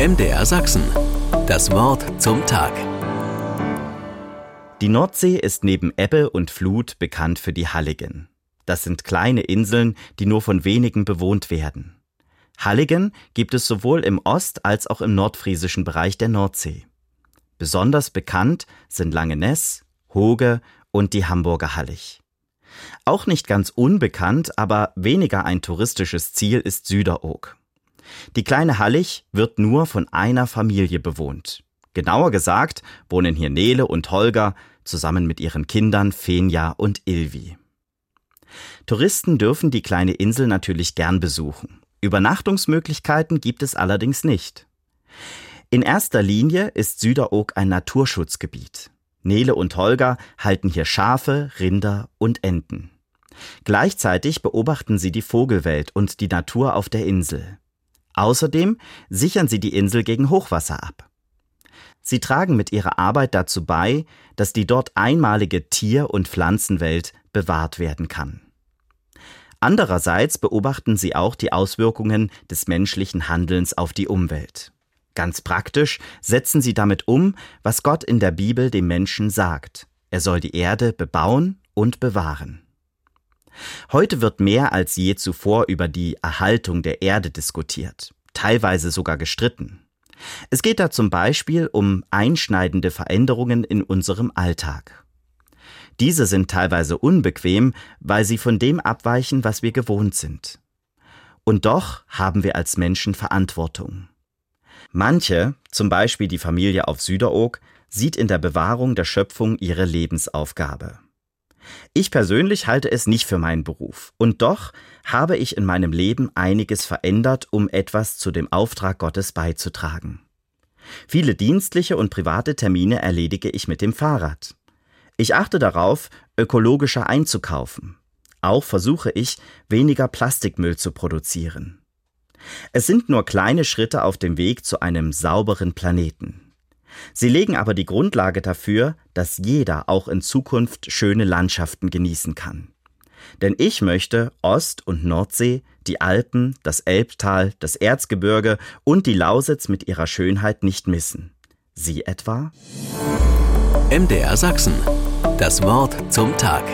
MDR Sachsen. Das Wort zum Tag. Die Nordsee ist neben Ebbe und Flut bekannt für die Halligen. Das sind kleine Inseln, die nur von wenigen bewohnt werden. Halligen gibt es sowohl im Ost- als auch im nordfriesischen Bereich der Nordsee. Besonders bekannt sind Langeness, Hoge und die Hamburger Hallig. Auch nicht ganz unbekannt, aber weniger ein touristisches Ziel ist Süderoog. Die kleine Hallig wird nur von einer Familie bewohnt. Genauer gesagt wohnen hier Nele und Holger zusammen mit ihren Kindern Fenja und Ilvi. Touristen dürfen die kleine Insel natürlich gern besuchen. Übernachtungsmöglichkeiten gibt es allerdings nicht. In erster Linie ist Süderoog ein Naturschutzgebiet. Nele und Holger halten hier Schafe, Rinder und Enten. Gleichzeitig beobachten sie die Vogelwelt und die Natur auf der Insel. Außerdem sichern sie die Insel gegen Hochwasser ab. Sie tragen mit ihrer Arbeit dazu bei, dass die dort einmalige Tier- und Pflanzenwelt bewahrt werden kann. Andererseits beobachten sie auch die Auswirkungen des menschlichen Handelns auf die Umwelt. Ganz praktisch setzen sie damit um, was Gott in der Bibel dem Menschen sagt. Er soll die Erde bebauen und bewahren. Heute wird mehr als je zuvor über die Erhaltung der Erde diskutiert, teilweise sogar gestritten. Es geht da zum Beispiel um einschneidende Veränderungen in unserem Alltag. Diese sind teilweise unbequem, weil sie von dem abweichen, was wir gewohnt sind. Und doch haben wir als Menschen Verantwortung. Manche, zum Beispiel die Familie auf Süderoog, sieht in der Bewahrung der Schöpfung ihre Lebensaufgabe. Ich persönlich halte es nicht für meinen Beruf, und doch habe ich in meinem Leben einiges verändert, um etwas zu dem Auftrag Gottes beizutragen. Viele dienstliche und private Termine erledige ich mit dem Fahrrad. Ich achte darauf, ökologischer einzukaufen. Auch versuche ich, weniger Plastikmüll zu produzieren. Es sind nur kleine Schritte auf dem Weg zu einem sauberen Planeten. Sie legen aber die Grundlage dafür, dass jeder auch in Zukunft schöne Landschaften genießen kann. Denn ich möchte Ost- und Nordsee, die Alpen, das Elbtal, das Erzgebirge und die Lausitz mit ihrer Schönheit nicht missen. Sie etwa? MDR Sachsen. Das Wort zum Tag.